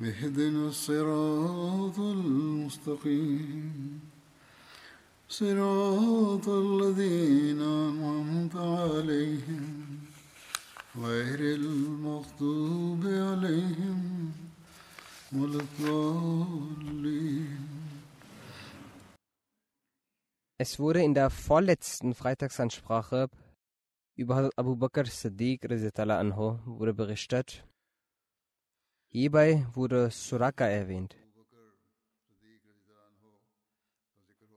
اهدنا الصراط المستقيم صراط الذين أنعمت عليهم غير المغضوب عليهم ولا الضالين Es wurde in der vorletzten Freitagsansprache über Hazrat Abu Bakr Siddiq radiallahu anhu wurde berichtet. Hierbei wurde Suraka erwähnt.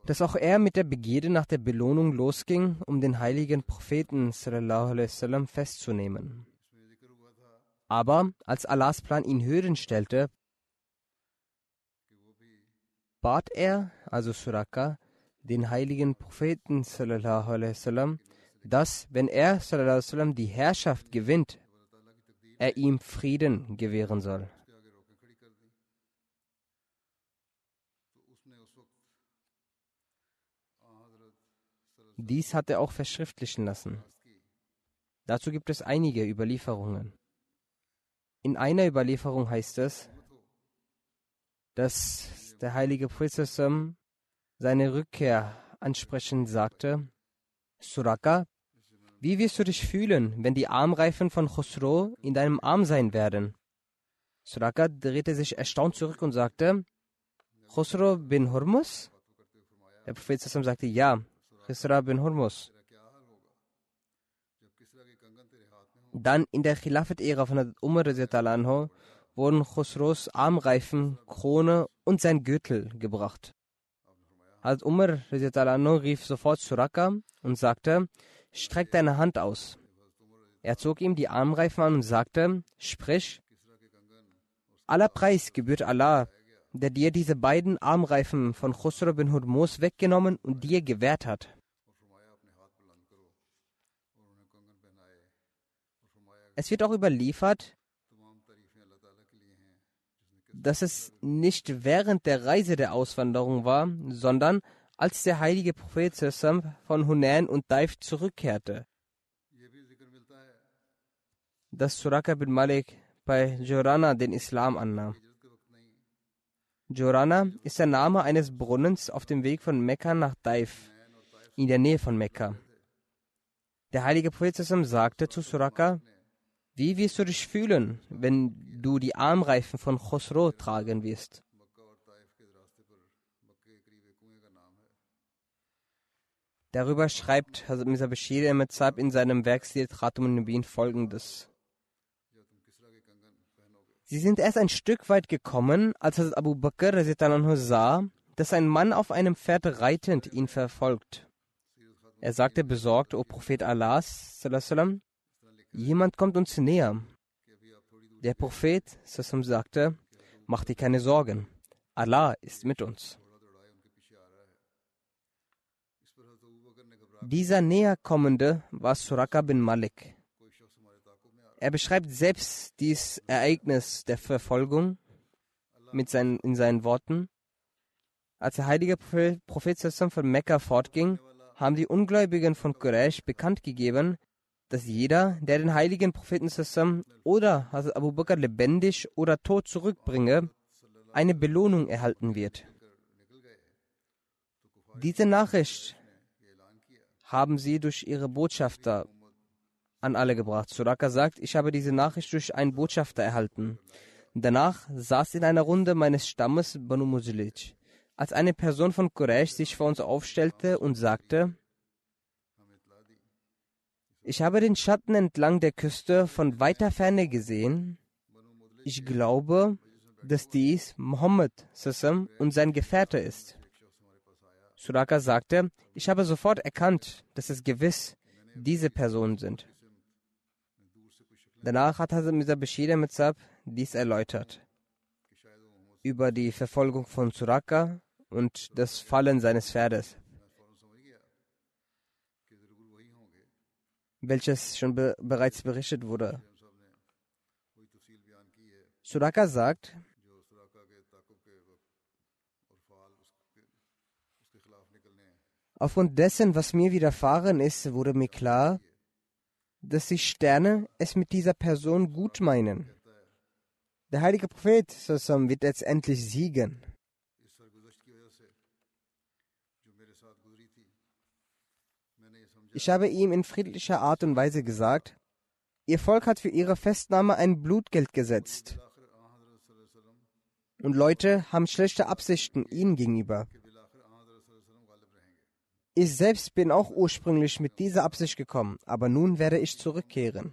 Dass auch er mit der Begierde nach der Belohnung losging, um den heiligen Propheten wasallam festzunehmen. Aber als Allahs Plan ihn hören stellte, bat er, also Suraka, den heiligen Propheten wasallam, dass, wenn er wasallam die Herrschaft gewinnt, er ihm Frieden gewähren soll. Dies hat er auch verschriftlichen lassen. Dazu gibt es einige Überlieferungen. In einer Überlieferung heißt es, dass der heilige Prophet seine Rückkehr ansprechend sagte, Suraka, wie wirst du dich fühlen, wenn die Armreifen von Khosrow in deinem Arm sein werden? Suraka drehte sich erstaunt zurück und sagte, Khosrow bin Hormus? Der Prophet sagte, ja, Khosrow bin Hormus. Dann in der Khilafat-Ära von Umar anhu, wurden Khosrows Armreifen, Krone und sein Gürtel gebracht. Hazrat Umar anhu, rief sofort Suraka und sagte, streck deine Hand aus. Er zog ihm die Armreifen an und sagte, sprich, aller Preis gebührt Allah, der dir diese beiden Armreifen von Khosrow bin Hurmus weggenommen und dir gewährt hat. Es wird auch überliefert, dass es nicht während der Reise der Auswanderung war, sondern als der heilige Prophet von Hunain und Daif zurückkehrte. Dass Suraka bin Malik bei Jorana den Islam annahm. Jorana ist der Name eines Brunnens auf dem Weg von Mekka nach Daif, in der Nähe von Mekka. Der heilige Prophet sagte zu Suraka, wie wirst du dich fühlen, wenn du die Armreifen von Khosrow tragen wirst? Darüber schreibt Hazrat Mirza Bashir Ahmed in seinem Werk Sirat Khatum Nabin folgendes. Sie sind erst ein Stück weit gekommen, als Hazrat Abu Bakr sah, dass ein Mann auf einem Pferd reitend ihn verfolgt. Er sagte besorgt, O Prophet Allahs, jemand kommt uns näher. Der Prophet sagte, mach dir keine Sorgen, Allah ist mit uns. Dieser Näherkommende war Suraka bin Malik. Er beschreibt selbst dieses Ereignis der Verfolgung mit seinen, in seinen Worten. Als der heilige Prophet von Mekka fortging, haben die Ungläubigen von Quraysh bekannt gegeben, dass jeder, der den heiligen Propheten oder Hazrat Abu Bakr lebendig oder tot zurückbringe, eine Belohnung erhalten wird. Diese Nachricht haben sie durch ihre Botschafter an alle gebracht. Suraka sagt, ich habe diese Nachricht durch einen Botschafter erhalten. Danach saß in einer Runde meines Stammes Banu Mujlij, als eine Person von Quraysh sich vor uns aufstellte und sagte, ich habe den Schatten entlang der Küste von weiter Ferne gesehen. Ich glaube, dass dies Muhammad Sassam und sein Gefährte ist. Suraka sagte, ich habe sofort erkannt, dass es gewiss diese Personen sind. Danach hat Hazrat Mirza Bashir Ahmed Sab dies erläutert. Über die Verfolgung von Suraka und das Fallen seines Pferdes. welches schon be bereits berichtet wurde. Suraka sagt, Aufgrund dessen, was mir widerfahren ist, wurde mir klar, dass die Sterne es mit dieser Person gut meinen. Der heilige Prophet wird jetzt endlich siegen. Ich habe ihm in friedlicher Art und Weise gesagt, Ihr Volk hat für ihre Festnahme ein Blutgeld gesetzt. Und Leute haben schlechte Absichten ihnen gegenüber. Ich selbst bin auch ursprünglich mit dieser Absicht gekommen, aber nun werde ich zurückkehren.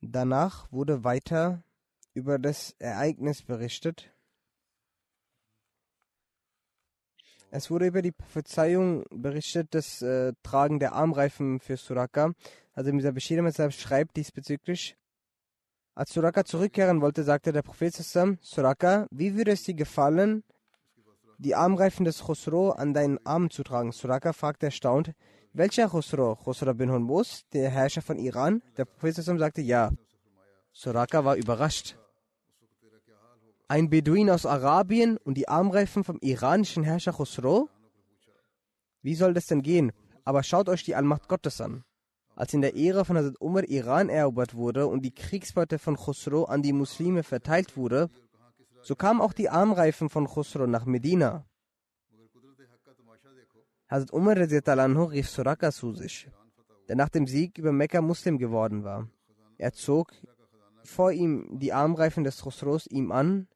Danach wurde weiter über das Ereignis berichtet. Es wurde über die Prophezeiung berichtet, das äh, Tragen der Armreifen für Suraka. Also Misa Bashir schreibt diesbezüglich. Als Suraka zurückkehren wollte, sagte der Prophet Suraka, wie würde es dir gefallen, die Armreifen des Khosro an deinen Armen zu tragen? Suraka fragte erstaunt, welcher Khosro? Khosro bin Hormuz, der Herrscher von Iran? Der Prophet sagte ja. Suraka war überrascht ein Beduin aus Arabien und die Armreifen vom iranischen Herrscher Khosrow? Wie soll das denn gehen? Aber schaut euch die Allmacht Gottes an. Als in der Ära von Hazrat Umar Iran erobert wurde und die Kriegsbeute von Khosrow an die Muslime verteilt wurde, so kamen auch die Armreifen von Khosrow nach Medina. Hazrat Umar rief Suraka zu sich, der nach dem Sieg über Mekka Muslim geworden war. Er zog vor ihm die Armreifen des Khosrows ihm an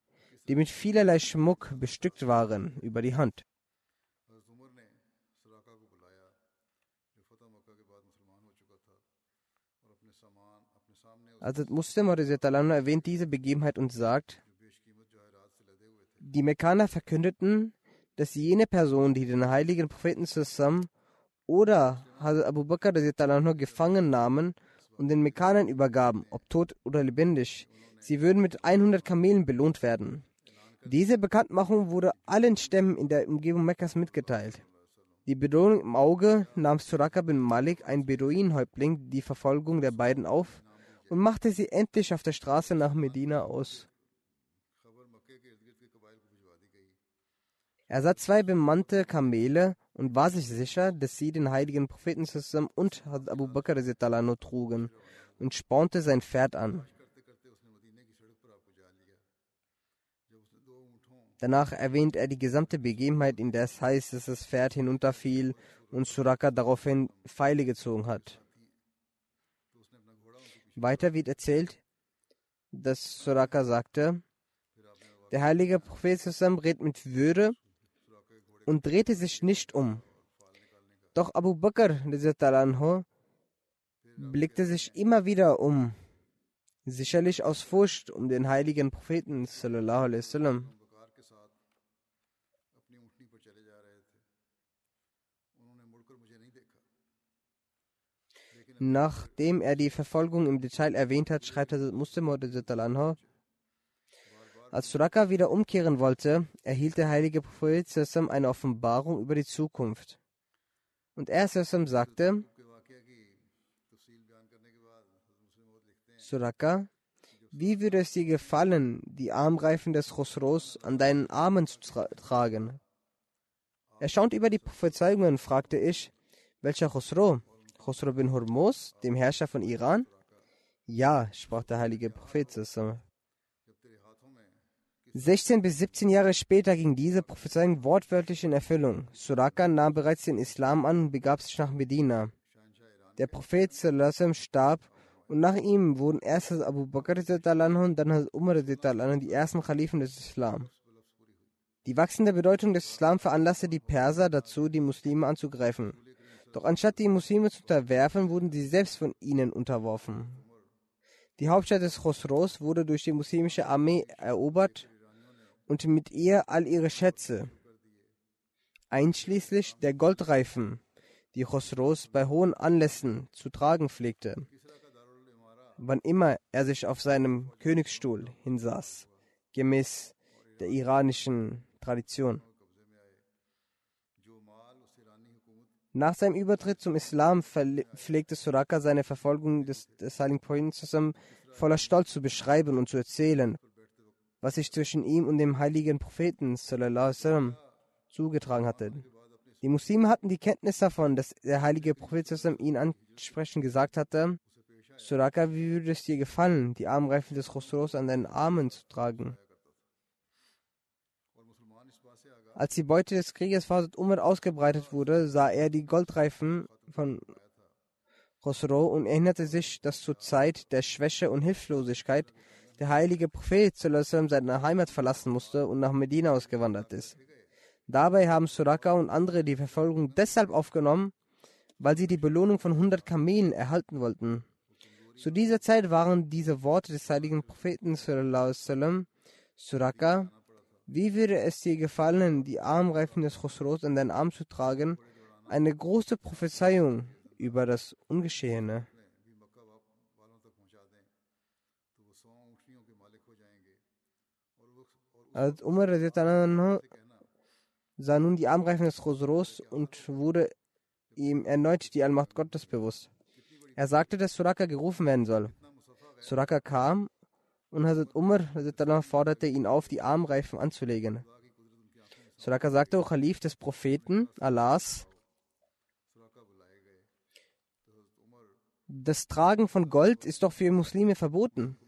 die mit vielerlei Schmuck bestückt waren, über die Hand. Also Muslim erwähnt diese Begebenheit und sagt, die Mekkaner verkündeten, dass jene Person, die den heiligen Propheten zusammen oder Hazrat Abu Bakr gefangen nahmen und den Mekkanern übergaben, ob tot oder lebendig, sie würden mit 100 Kamelen belohnt werden. Diese Bekanntmachung wurde allen Stämmen in der Umgebung Mekkas mitgeteilt. Die Bedrohung im Auge nahm Suraka bin Malik, ein Beduinenhäuptling, die Verfolgung der beiden auf und machte sie endlich auf der Straße nach Medina aus. Er sah zwei bemannte Kamele und war sich sicher, dass sie den heiligen Propheten zusammen und Abu Bakr trugen und spornte sein Pferd an. Danach erwähnt er die gesamte Begebenheit, in der es heißt, dass das Pferd hinunterfiel und Suraka daraufhin Pfeile gezogen hat. Weiter wird erzählt, dass Suraka sagte, der heilige Prophet zusammen redet mit Würde und drehte sich nicht um. Doch Abu Bakr blickte sich immer wieder um, sicherlich aus Furcht um den heiligen Propheten sallallahu alaihi wasallam. Nachdem er die Verfolgung im Detail erwähnt hat, schreibt er Muslim anha, als Suraka wieder umkehren wollte, erhielt der heilige Prophet Sassam eine Offenbarung über die Zukunft. Und er Sassam sagte, Suraka, wie würde es dir gefallen, die Armreifen des Khosros an deinen Armen zu tra tragen? Erstaunt über die Prophezeiungen fragte ich, welcher Khosro? Khosrow bin Hormuz, dem Herrscher von Iran? Ja, sprach der heilige Prophet. 16 bis 17 Jahre später ging diese Prophezeiung wortwörtlich in Erfüllung. Suraka nahm bereits den Islam an und begab sich nach Medina. Der Prophet sallam, starb und nach ihm wurden erst Abu Bakr und dann Umar die ersten Khalifen des Islam. Die wachsende Bedeutung des Islam veranlasste die Perser dazu, die Muslime anzugreifen. Doch anstatt die Muslime zu unterwerfen, wurden sie selbst von ihnen unterworfen. Die Hauptstadt des Khosros wurde durch die muslimische Armee erobert und mit ihr all ihre Schätze, einschließlich der Goldreifen, die Khosros bei hohen Anlässen zu tragen pflegte, wann immer er sich auf seinem Königsstuhl hinsaß, gemäß der iranischen Tradition. Nach seinem Übertritt zum Islam pflegte Suraka seine Verfolgung des, des heiligen Propheten voller Stolz zu beschreiben und zu erzählen, was sich zwischen ihm und dem heiligen Propheten sallam, zugetragen hatte. Die Muslime hatten die Kenntnis davon, dass der heilige Prophet ihn ansprechend gesagt hatte, Suraka, wie würde es dir gefallen, die Armreifen des Khosros an deinen Armen zu tragen? Als die Beute des Krieges Fazit Umar ausgebreitet wurde, sah er die Goldreifen von Khosrow und erinnerte sich, dass zur Zeit der Schwäche und Hilflosigkeit der heilige Prophet seine Heimat verlassen musste und nach Medina ausgewandert ist. Dabei haben Suraka und andere die Verfolgung deshalb aufgenommen, weil sie die Belohnung von 100 Kamelen erhalten wollten. Zu dieser Zeit waren diese Worte des heiligen Propheten Suraka, wie würde es dir gefallen, die Armreifen des Khosros in deinen Arm zu tragen? Eine große Prophezeiung über das Ungeschehene. Als Umar sah nun die Armreifen des Khosros und wurde ihm erneut die Allmacht Gottes bewusst. Er sagte, dass Suraka gerufen werden soll. Suraka kam und Hazrat Umar forderte ihn auf, die Armreifen anzulegen. Suraka sagte, O Khalif des Propheten Allahs, das Tragen von Gold ist doch für Muslime verboten.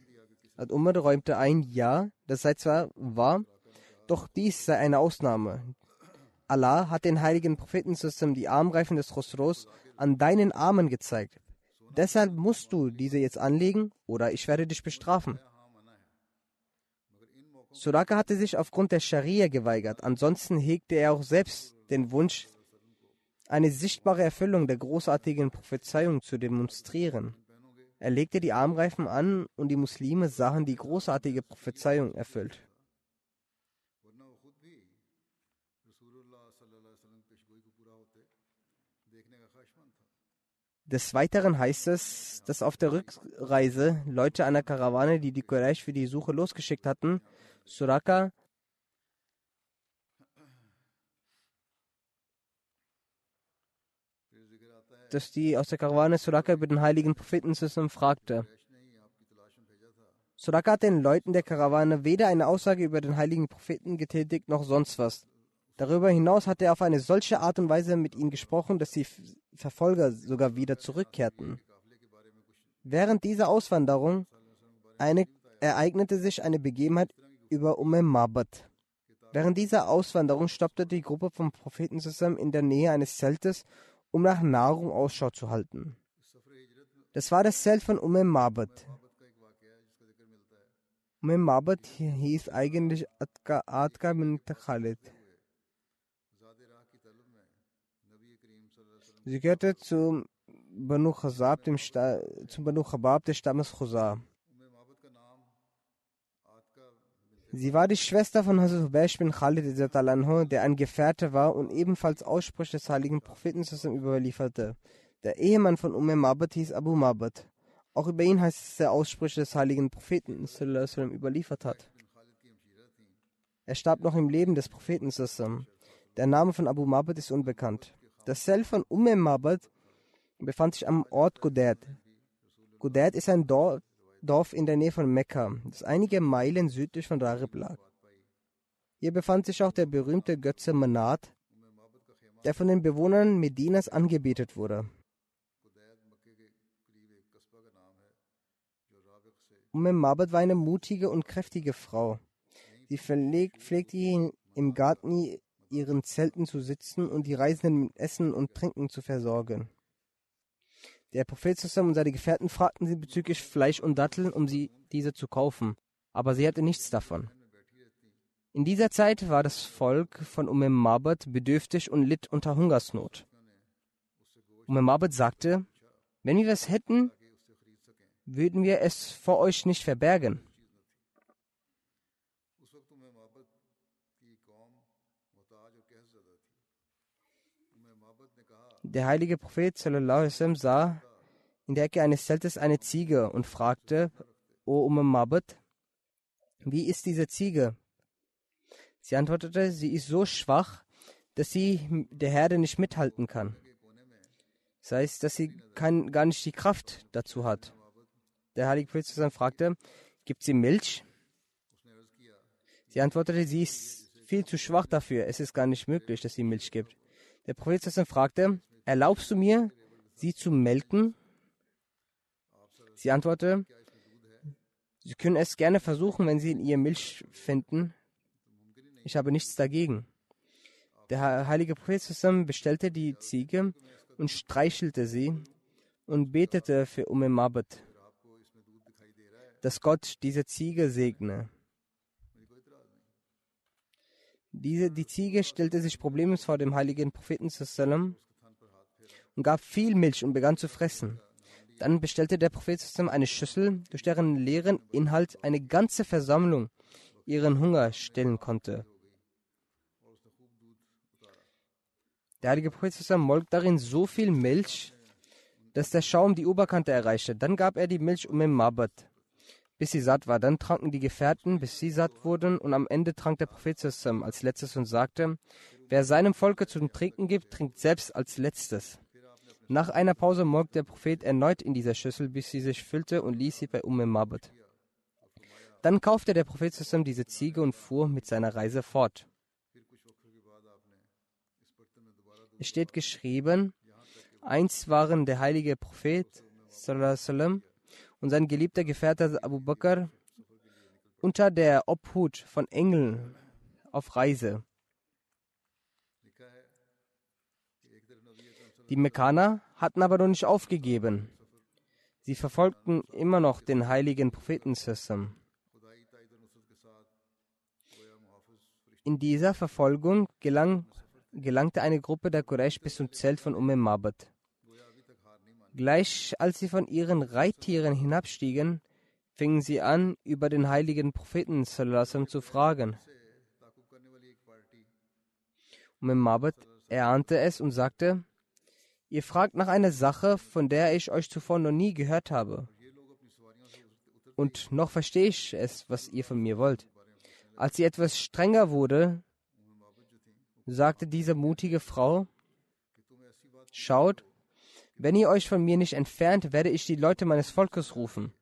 Hazrat Umar räumte ein, ja, das sei zwar wahr, doch dies sei eine Ausnahme. Allah hat den heiligen Propheten die Armreifen des Khosros an deinen Armen gezeigt. Deshalb musst du diese jetzt anlegen oder ich werde dich bestrafen. Suraka hatte sich aufgrund der Scharia geweigert. Ansonsten hegte er auch selbst den Wunsch, eine sichtbare Erfüllung der großartigen Prophezeiung zu demonstrieren. Er legte die Armreifen an und die Muslime sahen die großartige Prophezeiung erfüllt. Des Weiteren heißt es, dass auf der Rückreise Leute einer Karawane, die die Quraysh für die Suche losgeschickt hatten, Suraka dass die aus der Karawane Suraka über den heiligen Propheten fragte. Suraka hat den Leuten der Karawane weder eine Aussage über den heiligen Propheten getätigt noch sonst was. Darüber hinaus hat er auf eine solche Art und Weise mit ihnen gesprochen, dass die Verfolger sogar wieder zurückkehrten. Während dieser Auswanderung eine, ereignete sich eine Begebenheit über Umm Mabad. Während dieser Auswanderung stoppte die Gruppe vom Propheten zusammen in der Nähe eines Zeltes, um nach Nahrung Ausschau zu halten. Das war das Zelt von Umm Mabad. Umm Mabad hieß eigentlich Adka, Adka bin Khalid. Sie gehörte zum Banu Khazab, dem Sta zum Banu Khabab des Stammes Khuzar. Sie war die Schwester von Hazrat Hubaysh bin Khalid, der ein Gefährte war und ebenfalls Aussprüche des heiligen Propheten überlieferte. Der Ehemann von Umm Mabad hieß Abu Mabad. Auch über ihn heißt es, dass er Aussprüche des heiligen Propheten überliefert hat. Er starb noch im Leben des Propheten. Der Name von Abu Mabad ist unbekannt. Das Zelt von Umm Mabad befand sich am Ort Gudad. Gudad ist ein Dorf, Dorf in der Nähe von Mekka, das einige Meilen südlich von Rarib lag. Hier befand sich auch der berühmte Götze Manat, der von den Bewohnern Medinas angebetet wurde. Umm Mabad war eine mutige und kräftige Frau. Sie pflegte ihn im Garten ihren Zelten zu sitzen und die Reisenden mit Essen und Trinken zu versorgen. Der Prophet und seine Gefährten fragten sie bezüglich Fleisch und Datteln, um sie diese zu kaufen, aber sie hatte nichts davon. In dieser Zeit war das Volk von Umm Mabad bedürftig und litt unter Hungersnot. Umm Mabad sagte, wenn wir es hätten, würden wir es vor euch nicht verbergen. Der heilige Prophet sallam, sah in der Ecke eines Zeltes eine Ziege und fragte, O Umm Mabad, wie ist diese Ziege? Sie antwortete, sie ist so schwach, dass sie der Herde nicht mithalten kann. Das heißt, dass sie kein, gar nicht die Kraft dazu hat. Der heilige Prophet fragte, gibt sie Milch? Sie antwortete, sie ist viel zu schwach dafür. Es ist gar nicht möglich, dass sie Milch gibt. Der Prophet fragte, erlaubst du mir, sie zu melken? Sie antwortete, Sie können es gerne versuchen, wenn Sie in ihr Milch finden. Ich habe nichts dagegen. Der heilige Prophet bestellte die Ziege und streichelte sie und betete für Umm Mabad, dass Gott diese Ziege segne. Diese, die Ziege stellte sich problemlos vor dem heiligen Propheten und gab viel Milch und begann zu fressen. Dann bestellte der Prophet eine Schüssel, durch deren leeren Inhalt eine ganze Versammlung ihren Hunger stillen konnte. Der heilige Prophet molk darin so viel Milch, dass der Schaum die Oberkante erreichte. Dann gab er die Milch um im Mabad, bis sie satt war. Dann tranken die Gefährten, bis sie satt wurden. Und am Ende trank der Prophet als letztes und sagte, wer seinem Volke zum Trinken gibt, trinkt selbst als letztes. Nach einer Pause molk der Prophet erneut in dieser Schüssel, bis sie sich füllte und ließ sie bei Umm Mabad. Dann kaufte der Prophet diese Ziege und fuhr mit seiner Reise fort. Es steht geschrieben, einst waren der heilige Prophet und sein geliebter Gefährte Abu Bakr unter der Obhut von Engeln auf Reise. Die Mekkaner hatten aber noch nicht aufgegeben. Sie verfolgten immer noch den heiligen Propheten. In dieser Verfolgung gelang, gelangte eine Gruppe der Quraysh bis zum Zelt von Umm Mabad. Gleich als sie von ihren Reittieren hinabstiegen, fingen sie an, über den heiligen Propheten zu fragen. Umm Mabad erahnte es und sagte, Ihr fragt nach einer Sache, von der ich euch zuvor noch nie gehört habe. Und noch verstehe ich es, was ihr von mir wollt. Als sie etwas strenger wurde, sagte diese mutige Frau, Schaut, wenn ihr euch von mir nicht entfernt, werde ich die Leute meines Volkes rufen.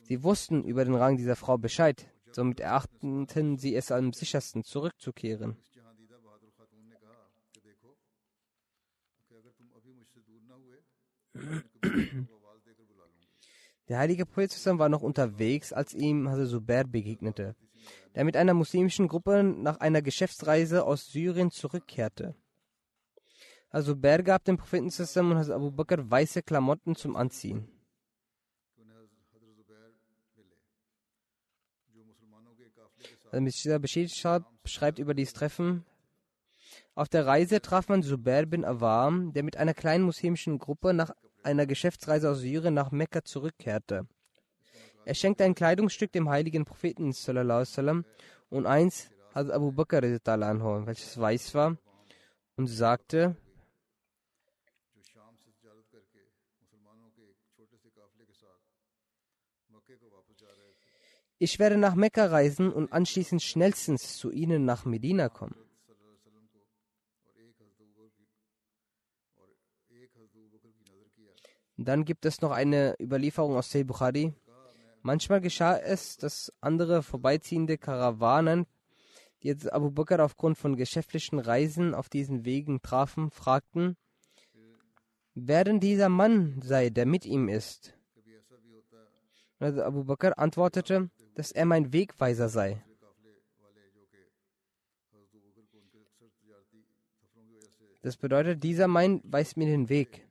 Sie wussten über den Rang dieser Frau Bescheid, somit erachteten sie es am sichersten, zurückzukehren. Der heilige Prophet war noch unterwegs, als ihm Hazrat Zubair begegnete, der mit einer muslimischen Gruppe nach einer Geschäftsreise aus Syrien zurückkehrte. Also Zubair gab dem Propheten und Hazrat Abu Bakr weiße Klamotten zum Anziehen. Also Bashir schreibt über dieses Treffen, auf der Reise traf man Zubair bin Awam, der mit einer kleinen muslimischen Gruppe nach einer Geschäftsreise aus Syrien nach Mekka zurückkehrte. Er schenkte ein Kleidungsstück dem heiligen Propheten sallam, und eins hat Abu Bakr welches weiß war, und sagte, ich werde nach Mekka reisen und anschließend schnellstens zu Ihnen nach Medina kommen. Dann gibt es noch eine Überlieferung aus Sahih Bukhari. Manchmal geschah es, dass andere vorbeiziehende Karawanen, die jetzt Abu Bakr aufgrund von geschäftlichen Reisen auf diesen Wegen trafen, fragten, wer denn dieser Mann sei, der mit ihm ist. Also Abu Bakr antwortete, dass er mein Wegweiser sei. Das bedeutet, dieser Mann weist mir den Weg.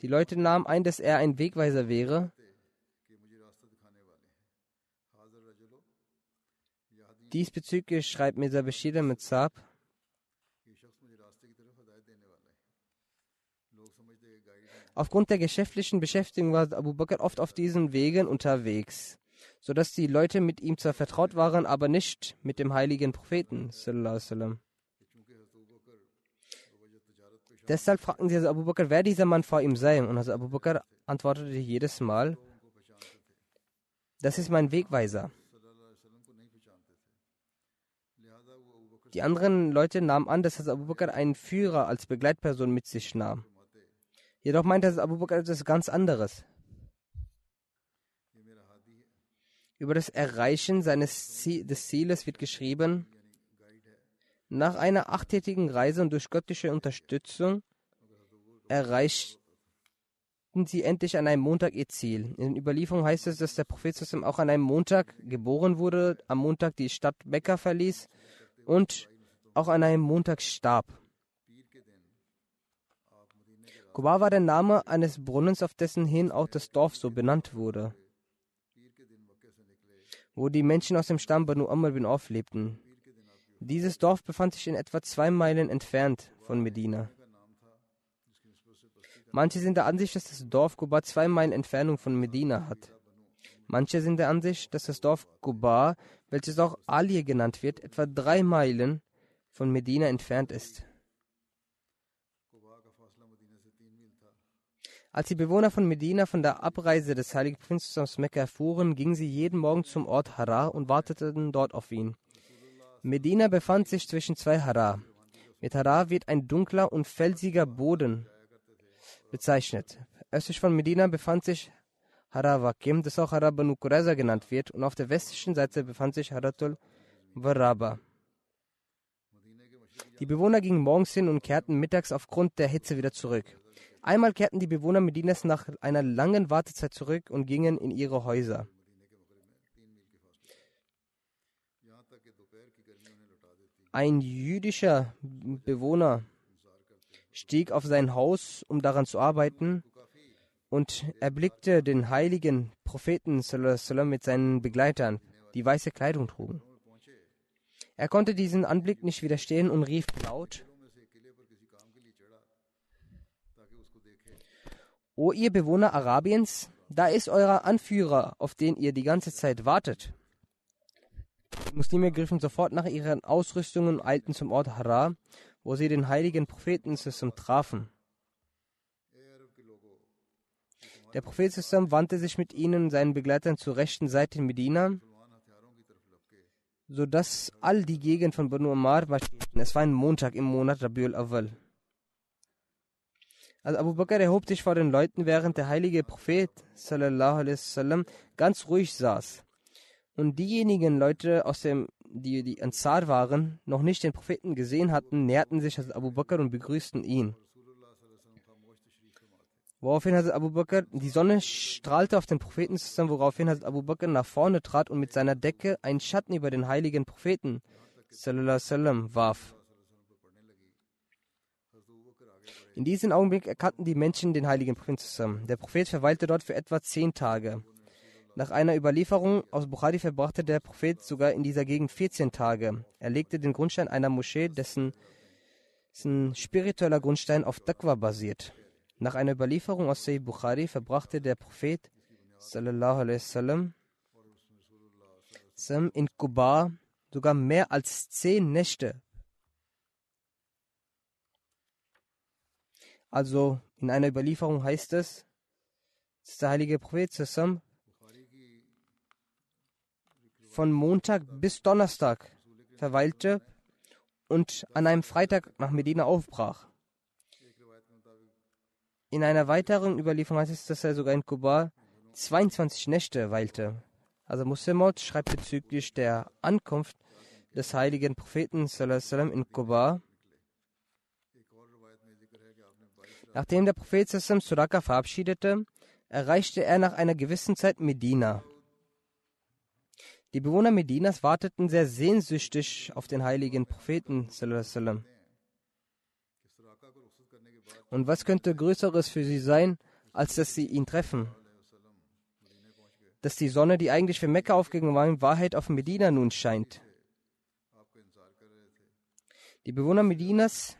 Die Leute nahmen ein, dass er ein Wegweiser wäre. Diesbezüglich schreibt Mirza Bashir mit Saab, Aufgrund der geschäftlichen Beschäftigung war Abu Bakr oft auf diesen Wegen unterwegs, sodass die Leute mit ihm zwar vertraut waren, aber nicht mit dem heiligen Propheten. Deshalb fragten sie also Abu Bakr, wer dieser Mann vor ihm sei. Und also Abu Bakr antwortete jedes Mal, das ist mein Wegweiser. Die anderen Leute nahmen an, dass Abu Bakr einen Führer als Begleitperson mit sich nahm. Jedoch meinte Abu Bakr etwas ganz anderes. Über das Erreichen seines Ziel, des Zieles wird geschrieben, nach einer achttägigen Reise und durch göttliche Unterstützung erreichten sie endlich an einem Montag ihr Ziel. In den Überlieferungen heißt es, dass der Prophet auch an einem Montag geboren wurde, am Montag die Stadt Mekka verließ und auch an einem Montag starb. Kuba war der Name eines Brunnens, auf dessen hin auch das Dorf so benannt wurde, wo die Menschen aus dem Stamm Banu Amr bin Auf lebten. Dieses Dorf befand sich in etwa zwei Meilen entfernt von Medina. Manche sind der Ansicht, dass das Dorf Kuba zwei Meilen Entfernung von Medina hat. Manche sind der Ansicht, dass das Dorf Kuba, welches auch Ali genannt wird, etwa drei Meilen von Medina entfernt ist. Als die Bewohner von Medina von der Abreise des heiligen Prinzen aus Mekka erfuhren, gingen sie jeden Morgen zum Ort Hara und warteten dort auf ihn. Medina befand sich zwischen zwei Hara. Mit Hara wird ein dunkler und felsiger Boden bezeichnet. Östlich von Medina befand sich Hara Wakim, das auch Hara Banu Qurayza genannt wird, und auf der westlichen Seite befand sich Haratul Waraba. Die Bewohner gingen morgens hin und kehrten mittags aufgrund der Hitze wieder zurück. Einmal kehrten die Bewohner Medinas nach einer langen Wartezeit zurück und gingen in ihre Häuser. Ein jüdischer Bewohner stieg auf sein Haus, um daran zu arbeiten, und erblickte den heiligen Propheten mit seinen Begleitern, die weiße Kleidung trugen. Er konnte diesen Anblick nicht widerstehen und rief laut, O ihr Bewohner Arabiens, da ist euer Anführer, auf den ihr die ganze Zeit wartet. Die Muslime griffen sofort nach ihren Ausrüstungen und eilten zum Ort Hara, wo sie den heiligen Propheten trafen. Der Prophet wandte sich mit ihnen und seinen Begleitern zur rechten Seite in Medina, sodass all die Gegend von Banu Ammar marschierten. Es war ein Montag im Monat Rabiul Awal. Also Abu Bakr erhob sich vor den Leuten, während der heilige Prophet sallam, ganz ruhig saß. Und diejenigen Leute, aus dem, die die Ansar waren, noch nicht den Propheten gesehen hatten, näherten sich Hazrat Abu Bakr und begrüßten ihn. Woraufhin Hazrat Abu Bakr, die Sonne strahlte auf den Propheten zusammen, woraufhin Hazrat Abu Bakr nach vorne trat und mit seiner Decke einen Schatten über den heiligen Propheten sallam, warf. In diesem Augenblick erkannten die Menschen den heiligen Propheten zusammen. Der Prophet verweilte dort für etwa zehn Tage. Nach einer Überlieferung aus Bukhari verbrachte der Prophet sogar in dieser Gegend 14 Tage. Er legte den Grundstein einer Moschee, dessen, dessen spiritueller Grundstein auf Taqwa basiert. Nach einer Überlieferung aus Sayyid Bukhari verbrachte der Prophet wasallam in Kuba sogar mehr als zehn Nächte Also in einer Überlieferung heißt es, dass der heilige Prophet zusammen von Montag bis Donnerstag verweilte und an einem Freitag nach Medina aufbrach. In einer weiteren Überlieferung heißt es, dass er sogar in Kuba 22 Nächte weilte. Also Muslimot schreibt bezüglich der Ankunft des heiligen Propheten in Kuba, Nachdem der Prophet Sassam Suraka verabschiedete, erreichte er nach einer gewissen Zeit Medina. Die Bewohner Medinas warteten sehr sehnsüchtig auf den heiligen Propheten. Und was könnte Größeres für sie sein, als dass sie ihn treffen? Dass die Sonne, die eigentlich für Mekka aufgegangen war, in Wahrheit auf Medina nun scheint. Die Bewohner Medinas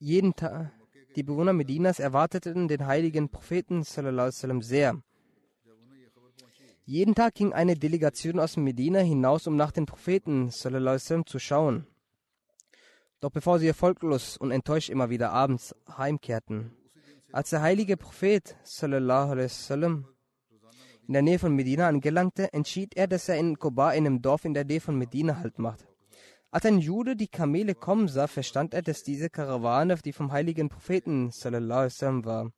jeden Tag, die Bewohner Medinas erwarteten den heiligen Propheten sehr. Jeden Tag ging eine Delegation aus Medina hinaus, um nach den Propheten zu schauen. Doch bevor sie erfolglos und enttäuscht immer wieder abends heimkehrten, als der heilige Prophet in der Nähe von Medina angelangte, entschied er, dass er in Koba, einem Dorf in der Nähe von Medina, Halt macht. Als ein Jude die Kamele kommen sah, verstand er, dass diese Karawane die vom heiligen Propheten war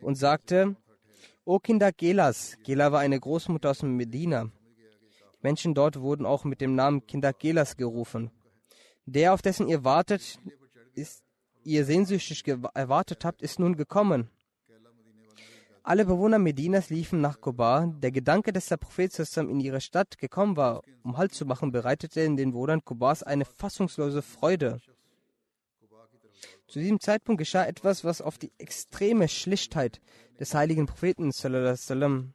und sagte, O Kinder Gelas, Gela war eine Großmutter aus Medina. Die Menschen dort wurden auch mit dem Namen Kinder Gelas gerufen. Der, auf dessen ihr wartet, ist, ihr sehnsüchtig erwartet habt, ist nun gekommen. Alle Bewohner Medinas liefen nach Koba. Der Gedanke, dass der Prophet Sassam in ihre Stadt gekommen war, um Halt zu machen, bereitete in den Bewohnern Kobas eine fassungslose Freude. Zu diesem Zeitpunkt geschah etwas, was auf die extreme Schlichtheit des heiligen Propheten sallam,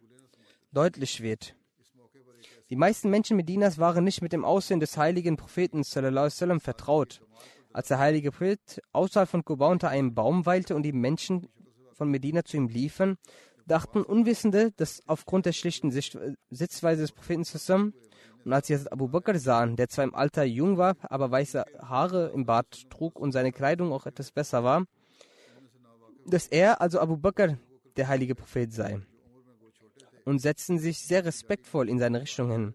deutlich wird. Die meisten Menschen Medinas waren nicht mit dem Aussehen des heiligen Propheten sallam, vertraut. Als der heilige Prophet außerhalb von Kuba unter einem Baum weilte und die Menschen von Medina zu ihm liefen, dachten Unwissende, dass aufgrund der schlichten Sitzweise des Propheten zusammen und als sie Abu Bakr sahen, der zwar im Alter jung war, aber weiße Haare im Bart trug und seine Kleidung auch etwas besser war, dass er, also Abu Bakr, der heilige Prophet sei. Und setzten sich sehr respektvoll in seine Richtung hin.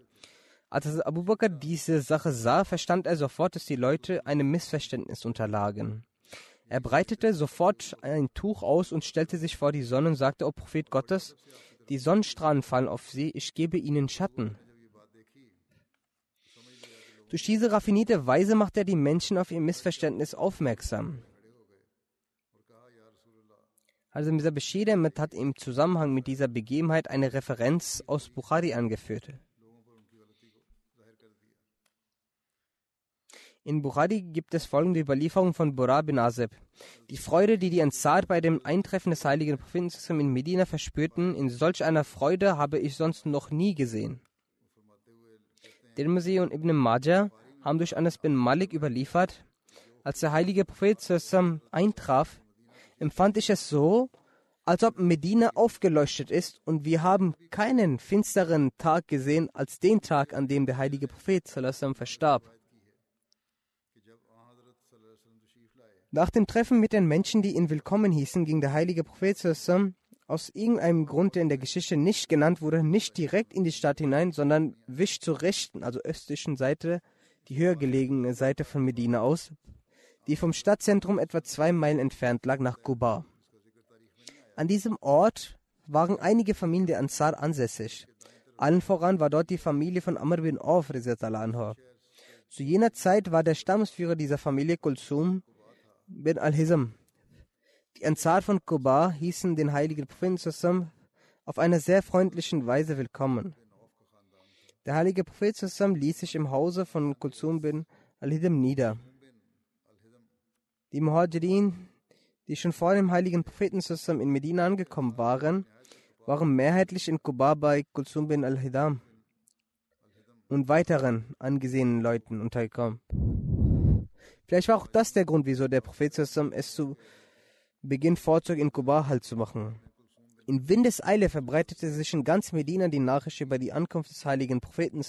Als Abu Bakr diese Sache sah, verstand er sofort, dass die Leute einem Missverständnis unterlagen. Er breitete sofort ein Tuch aus und stellte sich vor die Sonne und sagte, O Prophet Gottes, die Sonnenstrahlen fallen auf sie, ich gebe ihnen Schatten. Durch diese raffinierte Weise macht er die Menschen auf ihr Missverständnis aufmerksam. Also Mirza Bashir hat im Zusammenhang mit dieser Begebenheit eine Referenz aus Bukhari angeführt. In Bukhari gibt es folgende Überlieferung von Bura bin Azib. Die Freude, die die Ansar bei dem Eintreffen des heiligen Propheten in Medina verspürten, in solch einer Freude habe ich sonst noch nie gesehen. Tirmizi und Ibn Majah haben durch Anas bin Malik überliefert, als der heilige Prophet eintraf, empfand ich es so, als ob Medina aufgeleuchtet ist und wir haben keinen finsteren Tag gesehen als den Tag, an dem der heilige Prophet verstarb. Nach dem Treffen mit den Menschen, die ihn willkommen hießen, ging der heilige Prophet aus irgendeinem Grund, der in der Geschichte nicht genannt wurde, nicht direkt in die Stadt hinein, sondern wich zur rechten, also östlichen Seite, die höher gelegene Seite von Medina aus, die vom Stadtzentrum etwa zwei Meilen entfernt lag, nach Kuba. An diesem Ort waren einige Familien der Ansar ansässig. Allen voran war dort die Familie von Amr bin Auf. Zu jener Zeit war der Stammesführer dieser Familie Kulsum bin al-Hisam. Die Ansar von Kuba hießen den heiligen Propheten auf eine sehr freundliche Weise willkommen. Der heilige Prophet ließ sich im Hause von Kulsum bin al-Hidam nieder. Die Muhajirin, die schon vor dem heiligen Propheten in Medina angekommen waren, waren mehrheitlich in Kuba bei Kulsum bin al-Hidam und weiteren angesehenen Leuten untergekommen. Vielleicht war auch das der Grund, wieso der Prophet es zu Beginn vorzog, in Kuba Halt zu machen. In Windeseile verbreitete sich in ganz Medina die Nachricht über die Ankunft des heiligen Propheten.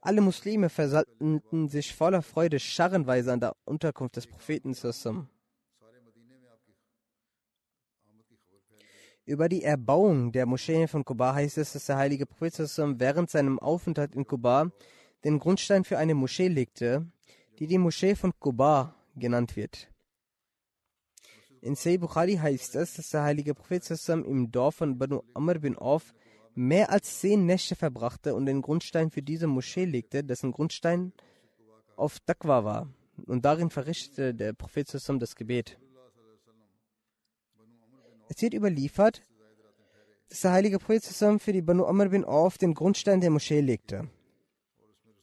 Alle Muslime versammelten sich voller Freude scharrenweise an der Unterkunft des Propheten. Über die Erbauung der Moschee von Kuba heißt es, dass der heilige Prophet während seinem Aufenthalt in Kuba den Grundstein für eine Moschee legte, die die Moschee von Kuba genannt wird. In Say Bukhari heißt es, dass der heilige Prophet Sassam im Dorf von Banu Amr bin Auf mehr als zehn Nächte verbrachte und den Grundstein für diese Moschee legte, dessen Grundstein auf Taqwa war. Und darin verrichtete der Prophet Sassam das Gebet. Es wird überliefert, dass der heilige Prophet zusammen für die Banu Amr bin Auf den Grundstein der Moschee legte.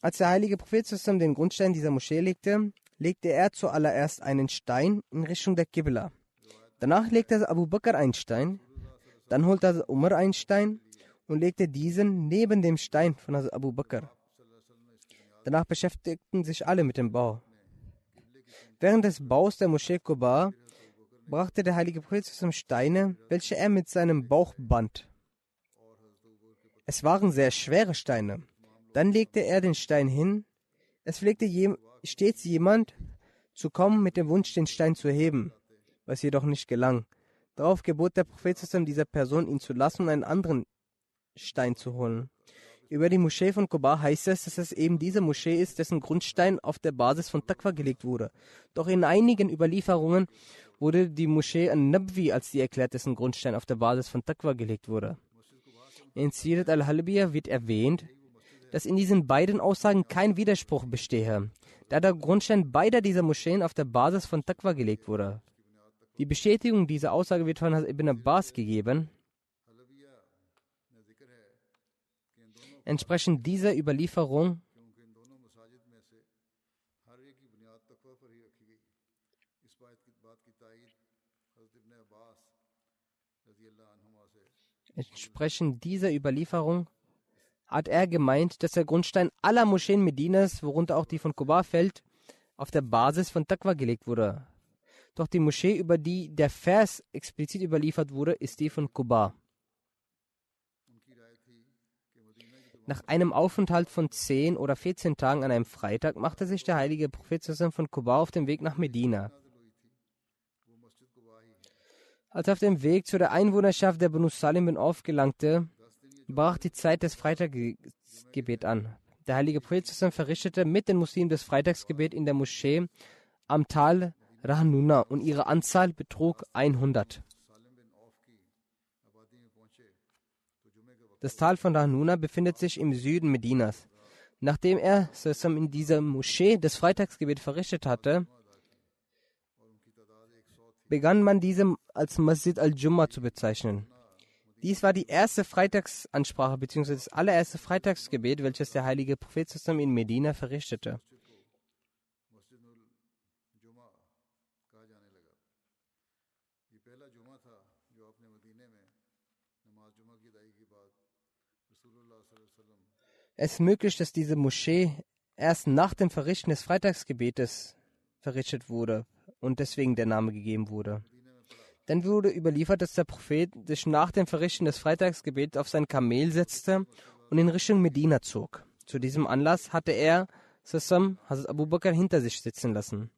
Als der heilige Prophet zusammen den Grundstein dieser Moschee legte, legte er zuallererst einen Stein in Richtung der Qibla. Danach legte Abu Bakr einen Stein, dann holte Umar einen Stein und legte diesen neben dem Stein von Abu Bakr. Danach beschäftigten sich alle mit dem Bau. Während des Baus der Moschee Quba brachte der heilige Prophet zusammen Steine, welche er mit seinem Bauch band. Es waren sehr schwere Steine. Dann legte er den Stein hin. Es pflegte je, stets jemand zu kommen mit dem Wunsch, den Stein zu heben, was jedoch nicht gelang. Darauf gebot der Prophet dieser Person, ihn zu lassen und einen anderen Stein zu holen. Über die Moschee von Koba heißt es, dass es eben diese Moschee ist, dessen Grundstein auf der Basis von Taqwa gelegt wurde. Doch in einigen Überlieferungen wurde die Moschee an-Nabwi als die erklärt, dessen Grundstein auf der Basis von Taqwa gelegt wurde. In Sirat al-Halbiya wird erwähnt, dass in diesen beiden Aussagen kein Widerspruch bestehe, da der Grundstein beider dieser Moscheen auf der Basis von Taqwa gelegt wurde. Die Bestätigung dieser Aussage wird von Ibn Abbas gegeben. Entsprechend dieser Überlieferung Entsprechend dieser Überlieferung hat er gemeint, dass der Grundstein aller Moscheen Medinas, worunter auch die von Kuba fällt, auf der Basis von Taqwa gelegt wurde. Doch die Moschee, über die der Vers explizit überliefert wurde, ist die von Kuba. Nach einem Aufenthalt von 10 oder 14 Tagen an einem Freitag machte sich der heilige Prophet von Kuba auf den Weg nach Medina. Als er auf dem Weg zu der Einwohnerschaft der Banu Salim bin aufgelangte, brach die Zeit des Freitagsgebet an. Der heilige Prophet verrichtete mit den Muslimen das Freitagsgebet in der Moschee am Tal Rahnuna und ihre Anzahl betrug 100. Das Tal von Rahnuna befindet sich im Süden Medinas. Nachdem er in dieser Moschee das Freitagsgebet verrichtet hatte, begann man diese als Masjid al-Jumma zu bezeichnen. Dies war die erste Freitagsansprache bzw. das allererste Freitagsgebet, welches der heilige Prophet in Medina verrichtete. Es ist möglich, dass diese Moschee erst nach dem Verrichten des Freitagsgebetes verrichtet wurde und deswegen der Name gegeben wurde. Dann wurde überliefert, dass der Prophet sich nach dem Verrichten des Freitagsgebets auf sein Kamel setzte und in Richtung Medina zog. Zu diesem Anlass hatte er Sassam Hazrat Abu Bakr hinter sich sitzen lassen.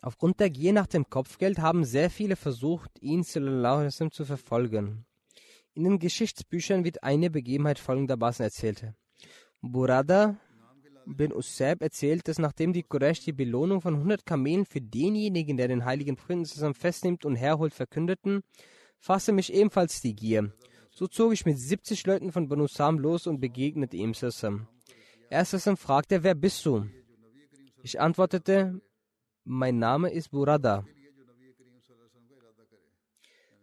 Aufgrund der Gier nach dem Kopfgeld haben sehr viele versucht, ihn zu verfolgen. In den Geschichtsbüchern wird eine Begebenheit folgendermaßen erzählt. Burada bin Usab erzählt, dass nachdem die Quraysh die Belohnung von 100 Kamelen für denjenigen, der den heiligen zusammen festnimmt und herholt, verkündeten, fasste mich ebenfalls die Gier. So zog ich mit 70 Leuten von Banu Sam los und begegnete ihm Sassam. Er Sassam fragte, wer bist du? Ich antwortete, mein Name ist Burada.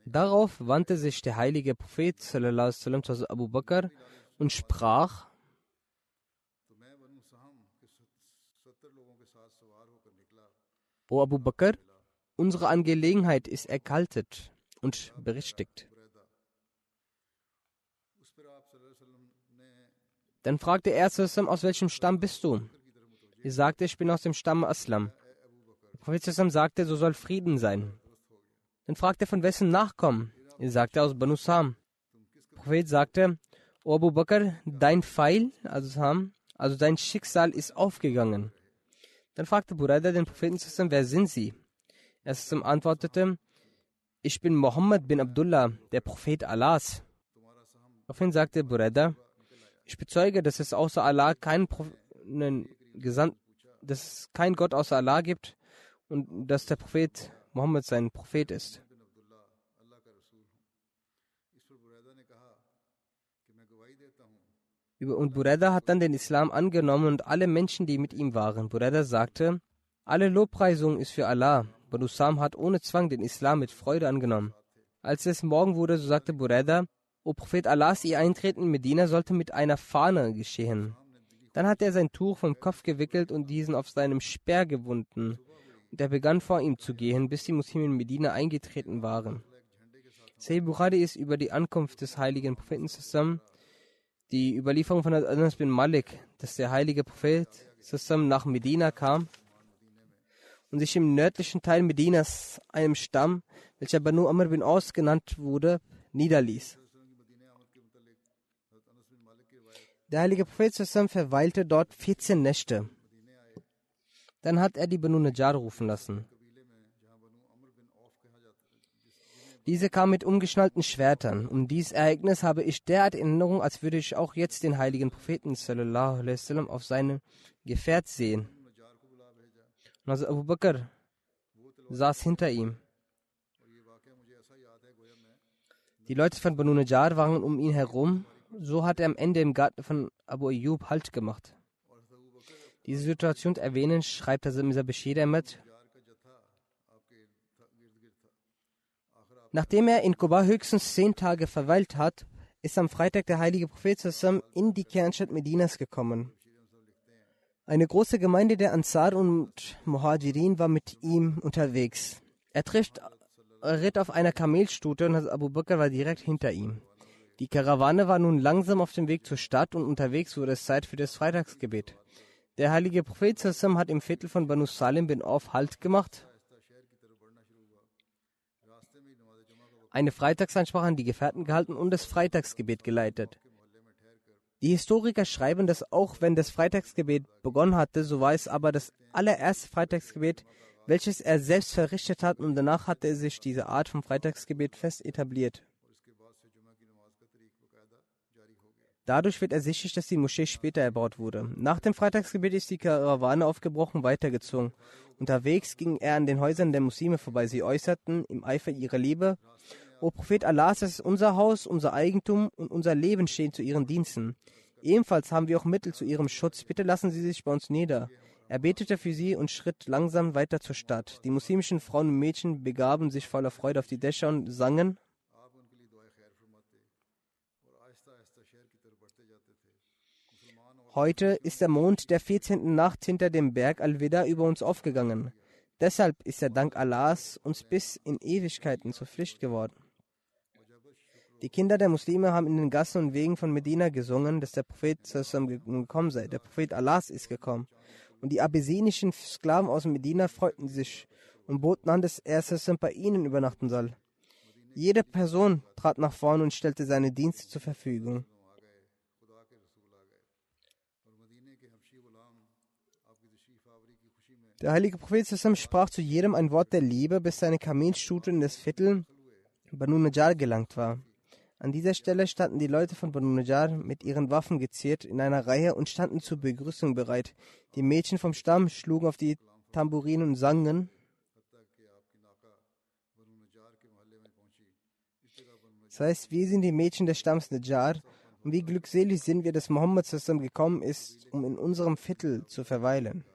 Darauf wandte sich der heilige Prophet sallam, zu Abu Bakr und sprach, O Abu Bakr, unsere Angelegenheit ist erkaltet und berichtigt. Dann fragte er aus welchem Stamm bist du? Er sagte, ich bin aus dem Stamm Aslam. Prophet sagte, so soll Frieden sein. Dann fragte er, von wessen Nachkommen? Er sagte, aus Banu Sam. Der Prophet sagte, O Abu Bakr, dein Pfeil, also Sam, also dein Schicksal ist aufgegangen. Dann fragte Buraida den Propheten wer sind sie? Er antwortete, ich bin Mohammed bin Abdullah, der Prophet Allahs. Daraufhin sagte Buraida, ich bezeuge, dass es außer Allah keinen Gesandt, dass es keinen Gott außer Allah gibt und dass der Prophet Mohammed sein Prophet ist. Und Bureda hat dann den Islam angenommen und alle Menschen, die mit ihm waren. Bureda sagte, Alle Lobpreisung ist für Allah. Banu Sam hat ohne Zwang den Islam mit Freude angenommen. Als es morgen wurde, so sagte Bureda, O Prophet Allahs, ihr Eintreten in Medina sollte mit einer Fahne geschehen. Dann hat er sein Tuch vom Kopf gewickelt und diesen auf seinem Speer gewunden. Und er begann vor ihm zu gehen, bis die Muslime in Medina eingetreten waren. Sahih Bukhari ist über die Ankunft des heiligen Propheten zusammen die Überlieferung von Anas bin Malik, dass der heilige Prophet zusammen nach Medina kam und sich im nördlichen Teil Medinas einem Stamm, welcher Banu Amr bin Aus genannt wurde, niederließ. Der heilige Prophet zusammen verweilte dort 14 Nächte. Dann hat er die Banu Najjar rufen lassen. Diese kam mit umgeschnallten Schwertern. Um dieses Ereignis habe ich derart Erinnerung, als würde ich auch jetzt den heiligen Propheten sallam, auf seinem Gefährt sehen. Und also Abu Bakr saß hinter ihm. Die Leute von Banu Najjar waren um ihn herum. So hat er am Ende im Garten von Abu Ayyub Halt gemacht. Diese Situation erwähnen, schreibt Hazrat Bashir Ahmed, Nachdem er in Kuba höchstens zehn Tage verweilt hat, ist am Freitag der heilige Prophet zusammen in die Kernstadt Medinas gekommen. Eine große Gemeinde der Ansar und Muhajirin war mit ihm unterwegs. Er trifft, er ritt auf einer Kamelstute und Abu Bakr war direkt hinter ihm. Die Karawane war nun langsam auf dem Weg zur Stadt und unterwegs wurde es Zeit für das Freitagsgebet. Der heilige Prophet zusammen hat im Viertel von Banu Salim bin Auf Halt gemacht eine Freitagsansprache an die Gefährten gehalten und das Freitagsgebet geleitet. Die Historiker schreiben, dass auch wenn das Freitagsgebet begonnen hatte, so war es aber das allererste Freitagsgebet, welches er selbst verrichtet hat und danach hatte sich diese Art von Freitagsgebet fest etabliert. Dadurch wird ersichtlich, dass die Moschee später erbaut wurde. Nach dem Freitagsgebet ist die Karawane aufgebrochen weitergezogen. Unterwegs ging er an den Häusern der Muslime vorbei. Sie äußerten im Eifer ihrer Liebe O Prophet Allah, das ist unser Haus, unser Eigentum und unser Leben stehen zu Ihren Diensten. Ebenfalls haben wir auch Mittel zu Ihrem Schutz. Bitte lassen Sie sich bei uns nieder. Er betete für sie und schritt langsam weiter zur Stadt. Die muslimischen Frauen und Mädchen begaben sich voller Freude auf die Dächer und sangen. Heute ist der Mond der 14. Nacht hinter dem Berg Al-Wida über uns aufgegangen. Deshalb ist der Dank Allahs uns bis in Ewigkeiten zur Pflicht geworden. Die Kinder der Muslime haben in den Gassen und Wegen von Medina gesungen, dass der Prophet gekommen sei. Der Prophet Allahs ist gekommen. Und die abessinischen Sklaven aus Medina freuten sich und boten an, dass er bei ihnen übernachten soll. Jede Person trat nach vorn und stellte seine Dienste zur Verfügung. Der heilige Prophet sprach zu jedem ein Wort der Liebe, bis seine Kamelstute in das Viertel Banu Najjar gelangt war. An dieser Stelle standen die Leute von Banu Najjar mit ihren Waffen geziert in einer Reihe und standen zur Begrüßung bereit. Die Mädchen vom Stamm schlugen auf die Tamburinen und sangen. Das heißt, wir sind die Mädchen des Stamms Najjar und wie glückselig sind wir, dass Mohammed zusammen gekommen ist, um in unserem Viertel zu verweilen.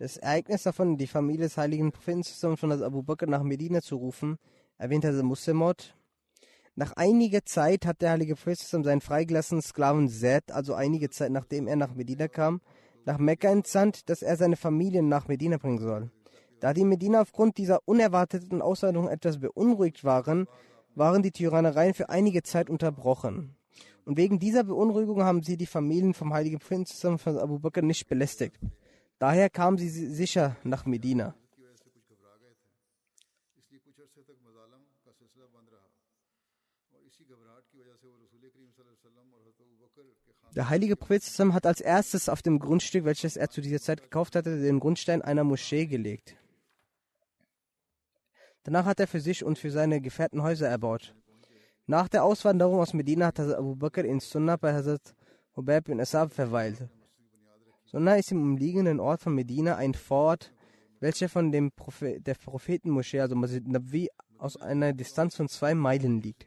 Das Ereignis davon, die Familie des heiligen Propheten zusammen von Abu Bakr nach Medina zu rufen, erwähnt er Muslimot. Nach einiger Zeit hat der heilige Prophet zusammen seinen freigelassenen Sklaven Zed, also einige Zeit nachdem er nach Medina kam, nach Mekka entsandt, dass er seine Familie nach Medina bringen soll. Da die Medina aufgrund dieser unerwarteten Ausladung etwas beunruhigt waren, waren die Tyrannereien für einige Zeit unterbrochen. Und wegen dieser Beunruhigung haben sie die Familien vom heiligen zusammen von Abu Bakr nicht belästigt. Daher kamen sie sicher nach Medina. Der heilige Prophet hat als erstes auf dem Grundstück, welches er zu dieser Zeit gekauft hatte, den Grundstein einer Moschee gelegt. Danach hat er für sich und für seine Gefährten Häuser erbaut. Nach der Auswanderung aus Medina hat Hazrat Abu Bakr in Sunnah bei Hazrat Hubab bin Asab verweilt. Sunnah ist im umliegenden Ort von Medina ein Fort, welcher von dem Prophet, der Prophetenmoschee, also Masjid Nabi, aus einer Distanz von zwei Meilen liegt.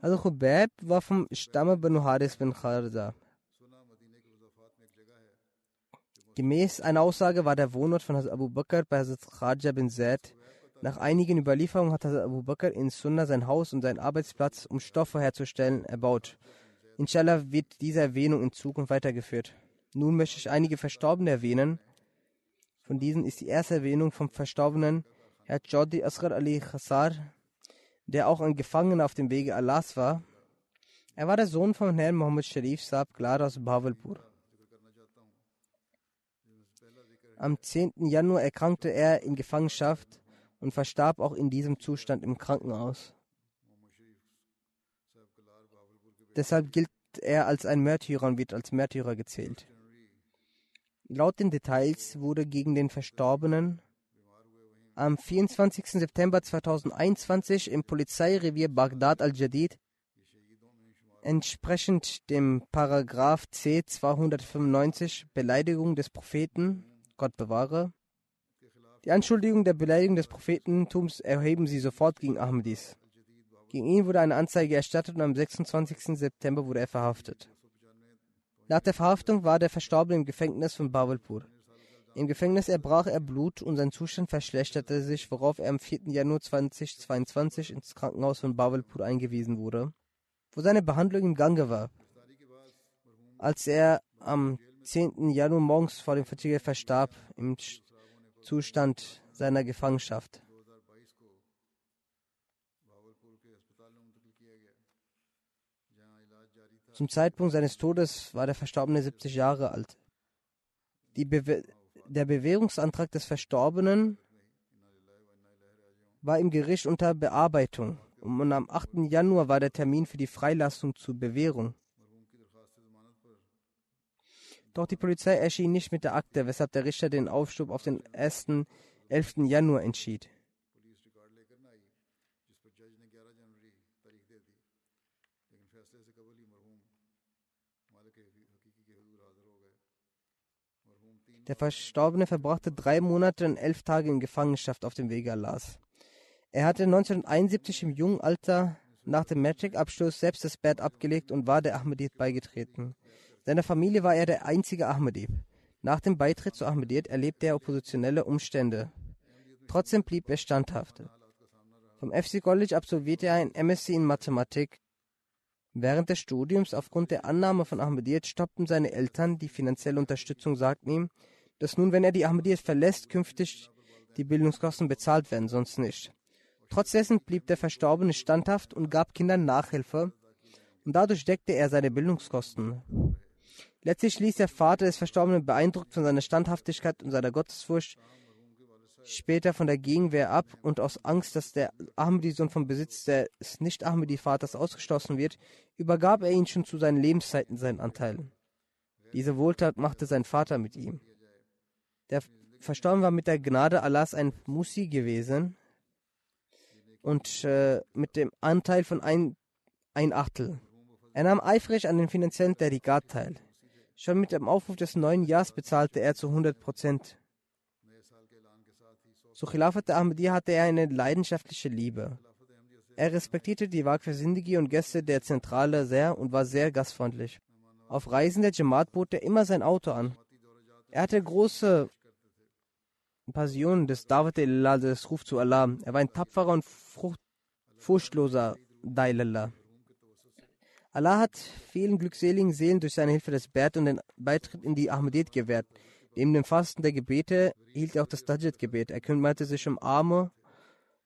Also Khubayb war vom Stamme Banu Haris bin Kharza. Gemäß einer Aussage war der Wohnort von Hazrat Abu Bakr bei Hazrat Kharja bin Zaid. Nach einigen Überlieferungen hat Hazrat Abu Bakr in Sunnah sein Haus und seinen Arbeitsplatz, um Stoffe herzustellen, erbaut. Inshallah wird diese Erwähnung in Zukunft weitergeführt. Nun möchte ich einige Verstorbene erwähnen. Von diesen ist die erste Erwähnung vom Verstorbenen Herr Jodi Asghar Ali Khassar, der auch ein Gefangener auf dem Wege Allahs war. Er war der Sohn von Herrn Muhammad Sharif Saab Klar aus Bawalpur. Am 10. Januar erkrankte er in Gefangenschaft und verstarb auch in diesem Zustand im Krankenhaus. Deshalb gilt er als ein Märtyrer und wird als Märtyrer gezählt. Laut den Details wurde gegen den Verstorbenen am 24. September 2021 im Polizeirevier Bagdad al-Jadid entsprechend dem Paragraph C 295 Beleidigung des Propheten, Gott bewahre, die Anschuldigung der Beleidigung des Prophetentums erheben sie sofort gegen Ahmadis. Gegen ihn wurde eine Anzeige erstattet und am 26. September wurde er verhaftet. Nach der Verhaftung war der Verstorbene im Gefängnis von Bawalpur. Im Gefängnis erbrach er Blut und sein Zustand verschlechterte sich, worauf er am 4. Januar 2022 ins Krankenhaus von Bawalpur eingewiesen wurde, wo seine Behandlung im Gange war. Als er am 10. Januar morgens vor dem Fatigue verstarb, im Zustand seiner Gefangenschaft. Zum Zeitpunkt seines Todes war der Verstorbene 70 Jahre alt. Be der Bewährungsantrag des Verstorbenen war im Gericht unter Bearbeitung und am 8. Januar war der Termin für die Freilassung zur Bewährung. Doch die Polizei erschien nicht mit der Akte, weshalb der Richter den Aufschub auf den 1. 11. Januar entschied. Der Verstorbene verbrachte drei Monate und elf Tage in Gefangenschaft auf dem Wege Allahs. Er hatte 1971 im jungen Alter nach dem Matric-Abschluss selbst das Bett abgelegt und war der Ahmediyat beigetreten. Seiner Familie war er der einzige Ahmadib. Nach dem Beitritt zu Ahmediyat erlebte er oppositionelle Umstände. Trotzdem blieb er standhaft. Vom FC College absolvierte er ein MSc in Mathematik. Während des Studiums aufgrund der Annahme von Ahmediyat stoppten seine Eltern die finanzielle Unterstützung, sagten ihm, dass nun, wenn er die Ahmediyat verlässt, künftig die Bildungskosten bezahlt werden, sonst nicht. Trotz dessen blieb der Verstorbene standhaft und gab Kindern Nachhilfe und dadurch deckte er seine Bildungskosten. Letztlich ließ der Vater des Verstorbenen beeindruckt von seiner Standhaftigkeit und seiner Gottesfurcht später von der Gegenwehr ab und aus Angst, dass der Ahmadi-Sohn vom Besitz des Nicht-Ahmadi-Vaters ausgeschlossen wird, übergab er ihn schon zu seinen Lebenszeiten seinen Anteil. Diese Wohltat machte sein Vater mit ihm. Der Verstorbene war mit der Gnade Allahs ein Musi gewesen und äh, mit dem Anteil von ein, ein Achtel. Er nahm eifrig an den finanziellen Derigat teil. Schon mit dem Aufruf des neuen Jahres bezahlte er zu 100 Prozent. Zu Khilafat der Ahmadiyya hatte er eine leidenschaftliche Liebe. Er respektierte die Waqf Sindigi und Gäste der Zentrale sehr und war sehr gastfreundlich. Auf Reisen der Jamaat bot er immer sein Auto an. Er hatte große Passion des Dawat Allah, des Ruf zu Allah. Er war ein tapferer und furchtloser Dailallah. Allah hat vielen glückseligen Seelen durch seine Hilfe das Bert und den Beitritt in die Ahmadiyyat gewährt. Neben dem Fasten der Gebete hielt er auch das Dajjat-Gebet. Er kümmerte sich um Arme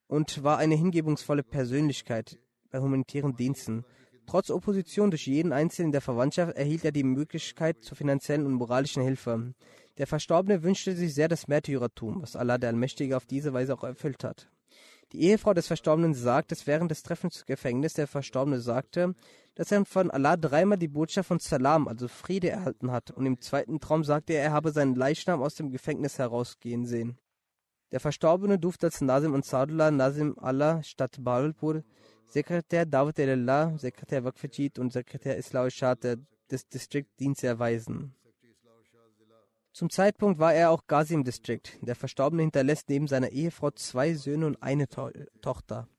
und war eine hingebungsvolle Persönlichkeit bei humanitären Diensten. Trotz Opposition durch jeden Einzelnen der Verwandtschaft erhielt er die Möglichkeit zur finanziellen und moralischen Hilfe. Der Verstorbene wünschte sich sehr das Märtyrertum, was Allah der Allmächtige auf diese Weise auch erfüllt hat. Die Ehefrau des Verstorbenen sagt, dass während des Treffens im Gefängnis der Verstorbene sagte, dass er von Allah dreimal die Botschaft von Salam, also Friede, erhalten hat. Und im zweiten Traum sagte er, er habe seinen Leichnam aus dem Gefängnis herausgehen sehen. Der Verstorbene durfte als Nazim Ansarullah Nazim Allah Stadt Bawalpur, Sekretär Dawat Allah, Sekretär Waqfajid und Sekretär Islau Shah des Distriktdienstes erweisen. Zum Zeitpunkt war er auch Ghazi District. Der Verstorbene hinterlässt neben seiner Ehefrau zwei Söhne und eine to Tochter.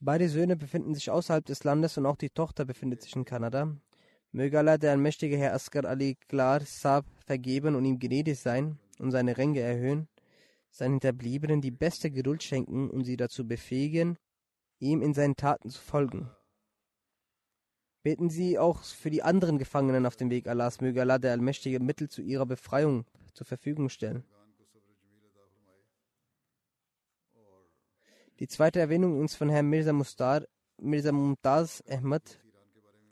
Beide Söhne befinden sich außerhalb des Landes und auch die Tochter befindet sich in Kanada. Möge Allah, der allmächtige Herr Askar Ali Klar Saab, vergeben und ihm gnädig sein und seine Ränge erhöhen, seinen Hinterbliebenen die beste Geduld schenken und sie dazu befähigen, ihm in seinen Taten zu folgen. Beten Sie auch für die anderen Gefangenen auf dem Weg Allahs, möge Allah, der allmächtige Mittel zu ihrer Befreiung zur Verfügung stellen. Die zweite Erwähnung ist von Herrn Mirza Mustar, Mirza Mumtaz Ahmad,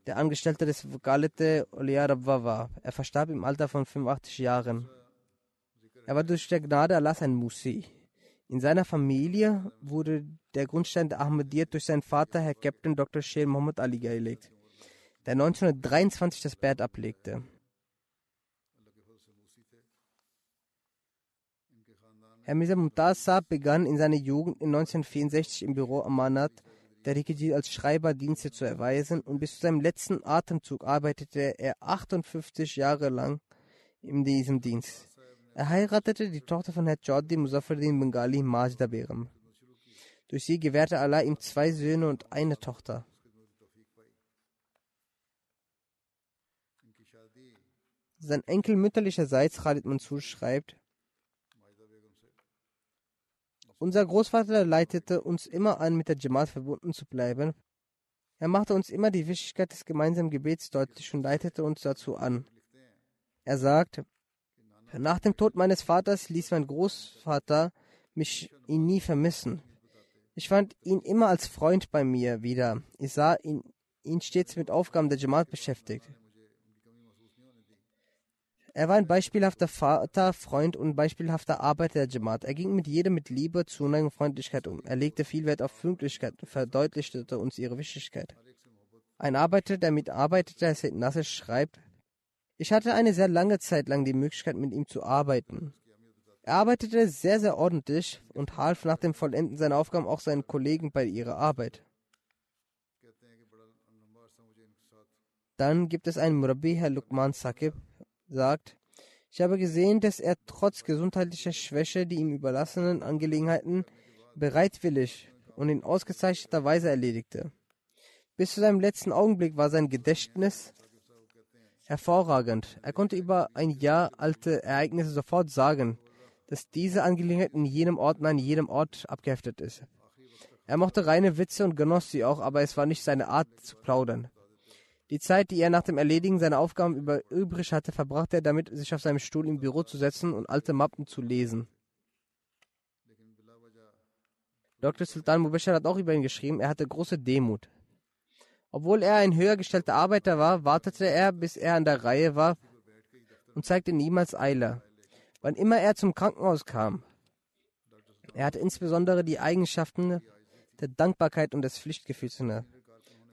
der Angestellte des Wakalete Olia Rabwa war. Er verstarb im Alter von 85 Jahren. Er war durch der Gnade Allahs ein Musi. In seiner Familie wurde der Grundstein der Ahmadiyyat durch seinen Vater, Herr Captain Dr. Sher Muhammad Ali, gelegt, der 1923 das Bad ablegte. Herr Mirza Mumtaz begann in seiner Jugend in 1964 im Büro Amanat der Rikiji als Schreiber Dienste zu erweisen und bis zu seinem letzten Atemzug arbeitete er 58 Jahre lang in diesem Dienst. Er heiratete die Tochter von Herr Jordi Muzaffaruddin Bengali Majda Begum. Durch sie gewährte Allah ihm zwei Söhne und eine Tochter. Sein Enkel mütterlicherseits Khalid Mansur schreibt, unser Großvater leitete uns immer an, mit der Jamaat verbunden zu bleiben. Er machte uns immer die Wichtigkeit des gemeinsamen Gebets deutlich und leitete uns dazu an. Er sagt, nach dem Tod meines Vaters ließ mein Großvater mich ihn nie vermissen. Ich fand ihn immer als Freund bei mir wieder. Ich sah ihn, ihn stets mit Aufgaben der Jamaat beschäftigt. Er war ein beispielhafter Vater, Freund und beispielhafter Arbeiter der Jamaat. Er ging mit jedem mit Liebe, Zuneigung und Freundlichkeit um. Er legte viel Wert auf Pünktlichkeit und verdeutlichte uns ihre Wichtigkeit. Ein Arbeiter, der mitarbeitete, Said Nasser, schreibt, ich hatte eine sehr lange Zeit lang die Möglichkeit, mit ihm zu arbeiten. Er arbeitete sehr, sehr ordentlich und half nach dem Vollenden seiner Aufgaben auch seinen Kollegen bei ihrer Arbeit. Dann gibt es einen Murabi, Herr Lukman Sakib, sagt, ich habe gesehen, dass er trotz gesundheitlicher Schwäche die ihm überlassenen Angelegenheiten bereitwillig und in ausgezeichneter Weise erledigte. Bis zu seinem letzten Augenblick war sein Gedächtnis hervorragend. Er konnte über ein Jahr alte Ereignisse sofort sagen, dass diese Angelegenheit in jenem Ort an jedem Ort abgeheftet ist. Er mochte reine Witze und genoss sie auch, aber es war nicht seine Art zu plaudern. Die Zeit, die er nach dem Erledigen seiner Aufgaben über übrig hatte, verbrachte er damit, sich auf seinem Stuhl im Büro zu setzen und alte Mappen zu lesen. Dr. Sultan Mubashir hat auch über ihn geschrieben, er hatte große Demut. Obwohl er ein höher gestellter Arbeiter war, wartete er, bis er an der Reihe war und zeigte niemals Eile. Wann immer er zum Krankenhaus kam, er hatte insbesondere die Eigenschaften der Dankbarkeit und des Pflichtgefühls inne.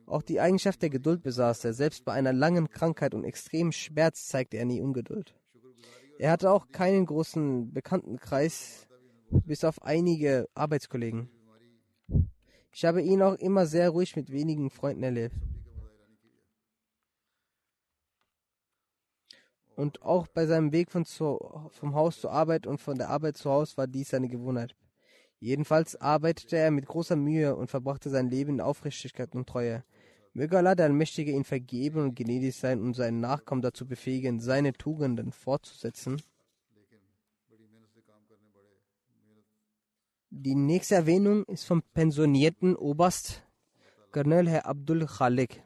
Auch die Eigenschaft der Geduld besaß er. Selbst bei einer langen Krankheit und extremem Schmerz zeigte er nie Ungeduld. Er hatte auch keinen großen Bekanntenkreis, bis auf einige Arbeitskollegen. Ich habe ihn auch immer sehr ruhig mit wenigen Freunden erlebt. Und auch bei seinem Weg von zu, vom Haus zur Arbeit und von der Arbeit zu Haus war dies seine Gewohnheit. Jedenfalls arbeitete er mit großer Mühe und verbrachte sein Leben in Aufrichtigkeit und Treue. Möge Allah der Allmächtige ihn vergeben und gnädig sein und seinen Nachkommen dazu befähigen, seine Tugenden fortzusetzen. Die nächste Erwähnung ist vom pensionierten Oberst Colonel Herr Abdul Khalik,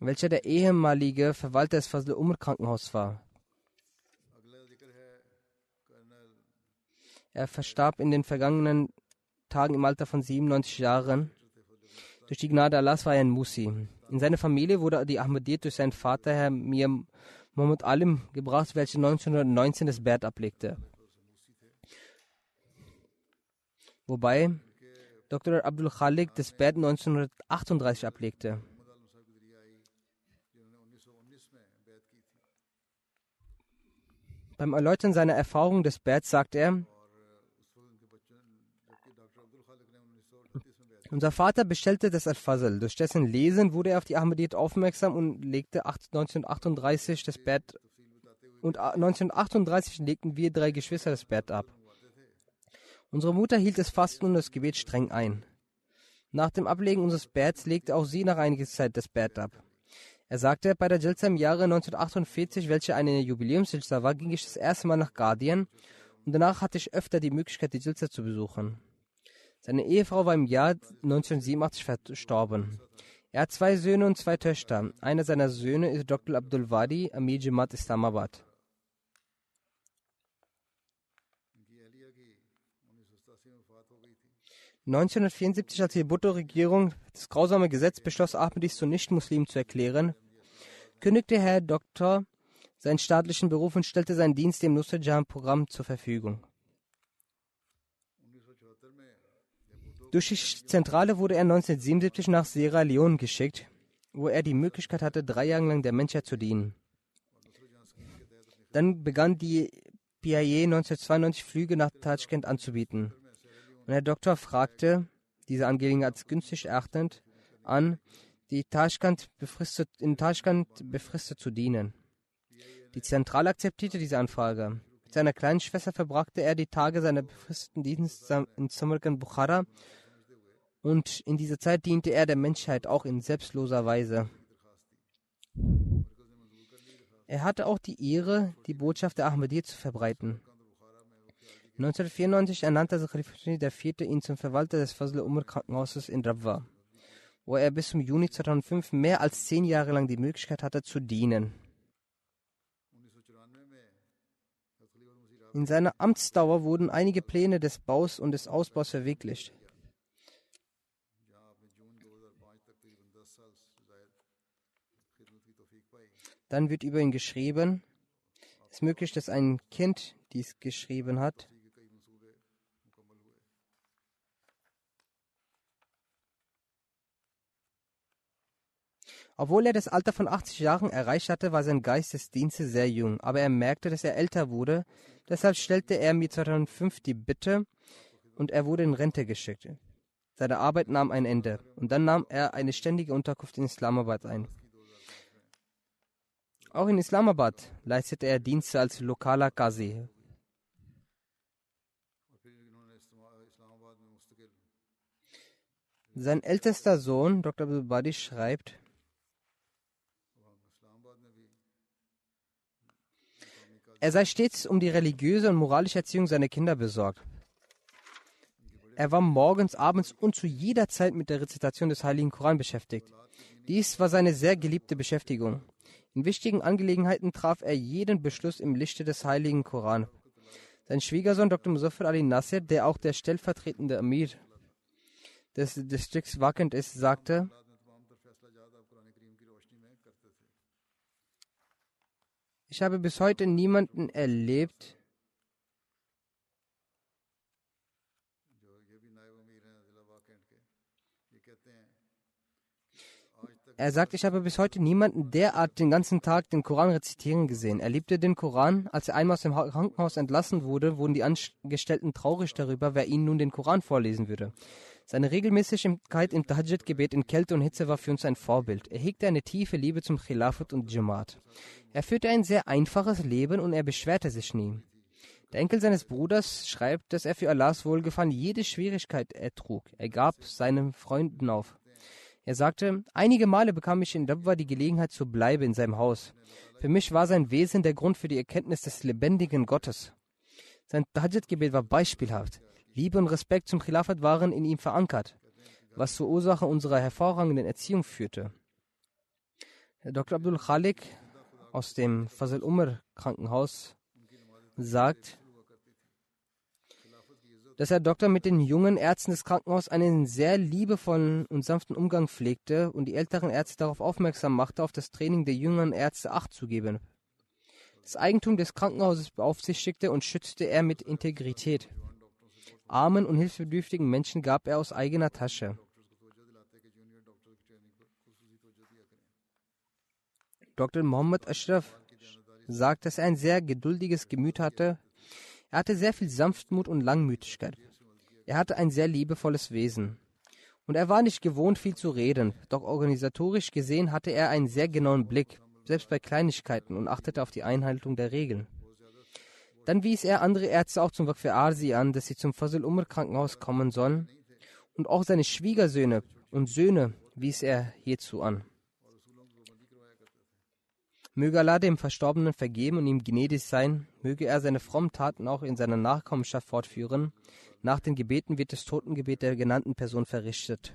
welcher der ehemalige Verwalter des Fazl Umr Krankenhauses war. Er verstarb in den vergangenen Tagen im Alter von 97 Jahren. Durch die Gnade Allahs war er ein Musi. In seine Familie wurde die Ahmadiyyat durch seinen Vater, Herr Mir Muhammad Alim, gebracht, welcher 1919 das Bert ablegte. Wobei Dr. Abdul Khalik das Bert 1938 ablegte. Beim Erläutern seiner Erfahrung des Bets sagt er, unser Vater bestellte das Al-Fazl. Durch dessen Lesen wurde er auf die Ahmadiyyat aufmerksam und legte 1938 das Bett und 1938 legten wir drei Geschwister das Bett ab. Unsere Mutter hielt das Fasten und das Gebet streng ein. Nach dem Ablegen unseres Betts legte auch sie nach einiger Zeit das Bett ab. Er sagte, bei der Jalsa im Jahre 1948, welche eine Jubiläumsjilsa war, ging ich das erste Mal nach Guardian und danach hatte ich öfter die Möglichkeit, die Jalsa zu besuchen. Seine Ehefrau war im Jahr 1987 verstorben. Er hat zwei Söhne und zwei Töchter. Einer seiner Söhne ist Dr. Abdul Wadi, Amir Jamaat Islamabad. 1974, als die Bhutto-Regierung das grausame Gesetz beschloss, Ahmadis zu Nichtmuslimen zu erklären, kündigte Herr Doktor seinen staatlichen Beruf und stellte seinen Dienst dem Nusrat-Jahan-Programm zur Verfügung. Durch die Zentrale wurde er 1977 nach Sierra Leone geschickt, wo er die Möglichkeit hatte, drei Jahre lang der Menschheit zu dienen. Dann begann die PIA 1992 Flüge nach Tashkent anzubieten. Und Herr Doktor fragte, diese Angelegenheit als günstig erachtend, an, die Tashkent befristet, in Tashkent befristet zu dienen. Die Zentrale akzeptierte diese Anfrage. Mit seiner kleinen Schwester verbrachte er die Tage seiner befristeten Dienstes in Samarkand Bukhara und in dieser Zeit diente er der Menschheit auch in selbstloser Weise. Er hatte auch die Ehre, die Botschaft der Ahmadiyya zu verbreiten. 1994 ernannte Khalifa IV. ihn zum Verwalter des Fazl Umar Krankenhauses in Rabwa, wo er bis zum Juni 2005 mehr als zehn Jahre lang die Möglichkeit hatte zu dienen. In seiner Amtsdauer wurden einige Pläne des Baus und des Ausbaus verwirklicht. Dann wird über ihn geschrieben. Es ist möglich, dass ein Kind dies geschrieben hat. Obwohl er das Alter von 80 Jahren erreicht hatte, war sein Geist des Dienstes sehr jung, aber er merkte, dass er älter wurde. Deshalb stellte er mir 2005 die Bitte und er wurde in Rente geschickt. Seine Arbeit nahm ein Ende und dann nahm er eine ständige Unterkunft in Islamabad ein. Auch in Islamabad leistete er Dienste als lokaler Qazi. Sein ältester Sohn, Dr. Abdul schreibt, Er sei stets um die religiöse und moralische Erziehung seiner Kinder besorgt. Er war morgens, abends und zu jeder Zeit mit der Rezitation des Heiligen Koran beschäftigt. Dies war seine sehr geliebte Beschäftigung. In wichtigen Angelegenheiten traf er jeden Beschluss im Lichte des Heiligen Koran. Sein Schwiegersohn Dr. Muzaffar Ali Nasser, der auch der stellvertretende Amir des Distrikts Wakand ist, sagte, Ich habe bis heute niemanden erlebt, Er sagt, ich habe bis heute niemanden derart den ganzen Tag den Koran rezitieren gesehen. Er liebte den Koran. Als er einmal aus dem Krankenhaus entlassen wurde, wurden die Angestellten traurig darüber, wer ihnen nun den Koran vorlesen würde. Seine Regelmäßigkeit im Tahajjud-Gebet in Kälte und Hitze war für uns ein Vorbild. Er hegte eine tiefe Liebe zum Khilafat und Jamaat. Er führte ein sehr einfaches Leben und er beschwerte sich nie. Der Enkel seines Bruders schreibt, dass er für Allahs Wohlgefallen jede Schwierigkeit ertrug. Er gab seinen Freunden auf. Er sagte, einige Male bekam ich in Dabwa die Gelegenheit zu bleiben in seinem Haus. Für mich war sein Wesen der Grund für die Erkenntnis des lebendigen Gottes. Sein Tahajjud-Gebet war beispielhaft. Liebe und Respekt zum Khilafat waren in ihm verankert, was zur Ursache unserer hervorragenden Erziehung führte. Dr. Abdul Khalik aus dem Fazl Umar Krankenhaus sagt, dass Herr Doktor mit den jungen Ärzten des Krankenhauses einen sehr liebevollen und sanften Umgang pflegte und die älteren Ärzte darauf aufmerksam machte, auf das Training der jüngeren Ärzte Acht zu geben. Das Eigentum des Krankenhauses beaufsichtigte und schützte er mit Integrität. Armen und hilfsbedürftigen Menschen gab er aus eigener Tasche. Dr. Muhammad Ashraf sagt, dass er ein sehr geduldiges Gemüt hatte. Er hatte sehr viel Sanftmut und Langmütigkeit. Er hatte ein sehr liebevolles Wesen. Und er war nicht gewohnt, viel zu reden, doch organisatorisch gesehen hatte er einen sehr genauen Blick, selbst bei Kleinigkeiten, und achtete auf die Einhaltung der Regeln. Dann wies er andere Ärzte auch zum Waqf Arsi an, dass sie zum Fazl Umar Krankenhaus kommen sollen. Und auch seine Schwiegersöhne und Söhne wies er hierzu an. Möge Allah dem Verstorbenen vergeben und ihm gnädig sein, möge er seine frommen Taten auch in seiner Nachkommenschaft fortführen. Nach den Gebeten wird das Totengebet der genannten Person verrichtet.